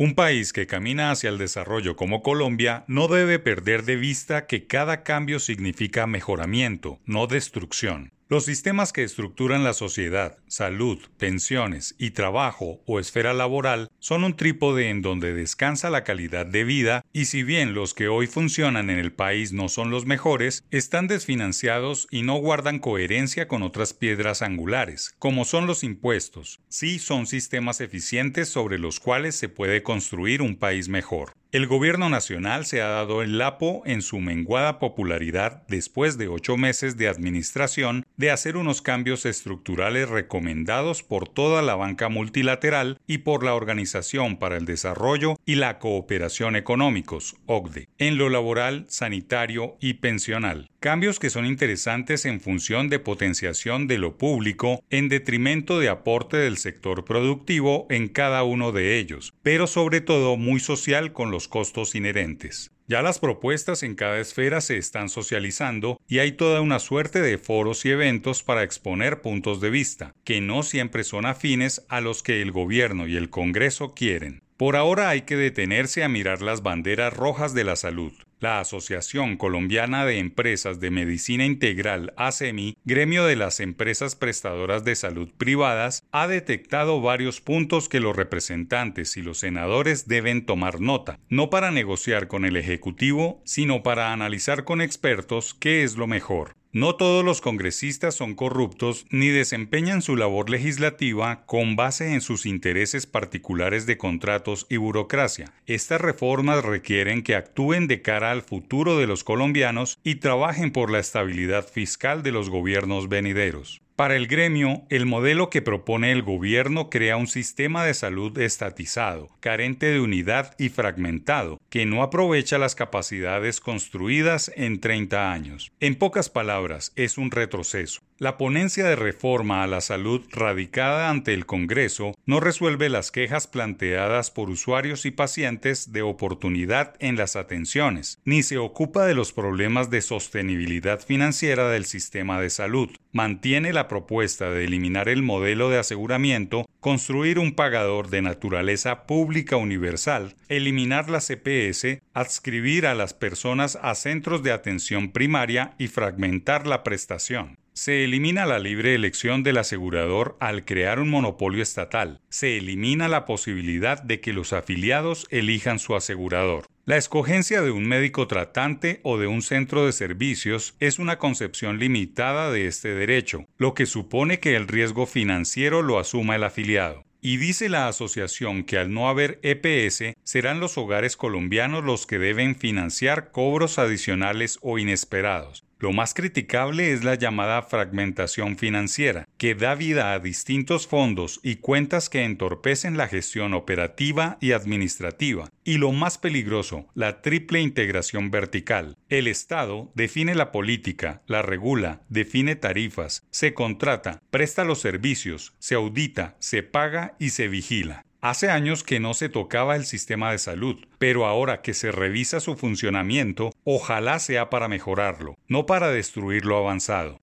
Un país que camina hacia el desarrollo como Colombia no debe perder de vista que cada cambio significa mejoramiento, no destrucción. Los sistemas que estructuran la sociedad, salud, pensiones y trabajo o esfera laboral son un trípode en donde descansa la calidad de vida y si bien los que hoy funcionan en el país no son los mejores, están desfinanciados y no guardan coherencia con otras piedras angulares, como son los impuestos. Sí son sistemas eficientes sobre los cuales se puede construir un país mejor. El gobierno nacional se ha dado el lapo en su menguada popularidad después de ocho meses de administración de hacer unos cambios estructurales recomendados por toda la banca multilateral y por la Organización para el Desarrollo y la Cooperación Económicos, OCDE, en lo laboral, sanitario y pensional. Cambios que son interesantes en función de potenciación de lo público en detrimento de aporte del sector productivo en cada uno de ellos, pero sobre todo muy social con los costos inherentes. Ya las propuestas en cada esfera se están socializando y hay toda una suerte de foros y eventos para exponer puntos de vista, que no siempre son afines a los que el gobierno y el Congreso quieren. Por ahora hay que detenerse a mirar las banderas rojas de la salud. La Asociación Colombiana de Empresas de Medicina Integral, ASEMI, gremio de las empresas prestadoras de salud privadas, ha detectado varios puntos que los representantes y los senadores deben tomar nota, no para negociar con el Ejecutivo, sino para analizar con expertos qué es lo mejor. No todos los congresistas son corruptos ni desempeñan su labor legislativa con base en sus intereses particulares de contratos y burocracia. Estas reformas requieren que actúen de cara al futuro de los colombianos y trabajen por la estabilidad fiscal de los gobiernos venideros. Para el gremio, el modelo que propone el gobierno crea un sistema de salud estatizado, carente de unidad y fragmentado, que no aprovecha las capacidades construidas en 30 años. En pocas palabras, es un retroceso. La ponencia de reforma a la salud radicada ante el Congreso no resuelve las quejas planteadas por usuarios y pacientes de oportunidad en las atenciones, ni se ocupa de los problemas de sostenibilidad financiera del sistema de salud. Mantiene la propuesta de eliminar el modelo de aseguramiento, construir un pagador de naturaleza pública universal, eliminar la CPS, adscribir a las personas a centros de atención primaria y fragmentar la prestación. Se elimina la libre elección del asegurador al crear un monopolio estatal. Se elimina la posibilidad de que los afiliados elijan su asegurador. La escogencia de un médico tratante o de un centro de servicios es una concepción limitada de este derecho, lo que supone que el riesgo financiero lo asuma el afiliado. Y dice la asociación que al no haber EPS, serán los hogares colombianos los que deben financiar cobros adicionales o inesperados. Lo más criticable es la llamada fragmentación financiera, que da vida a distintos fondos y cuentas que entorpecen la gestión operativa y administrativa. Y lo más peligroso, la triple integración vertical. El Estado define la política, la regula, define tarifas, se contrata, presta los servicios, se audita, se paga y se vigila. Hace años que no se tocaba el sistema de salud, pero ahora que se revisa su funcionamiento, ojalá sea para mejorarlo, no para destruir lo avanzado.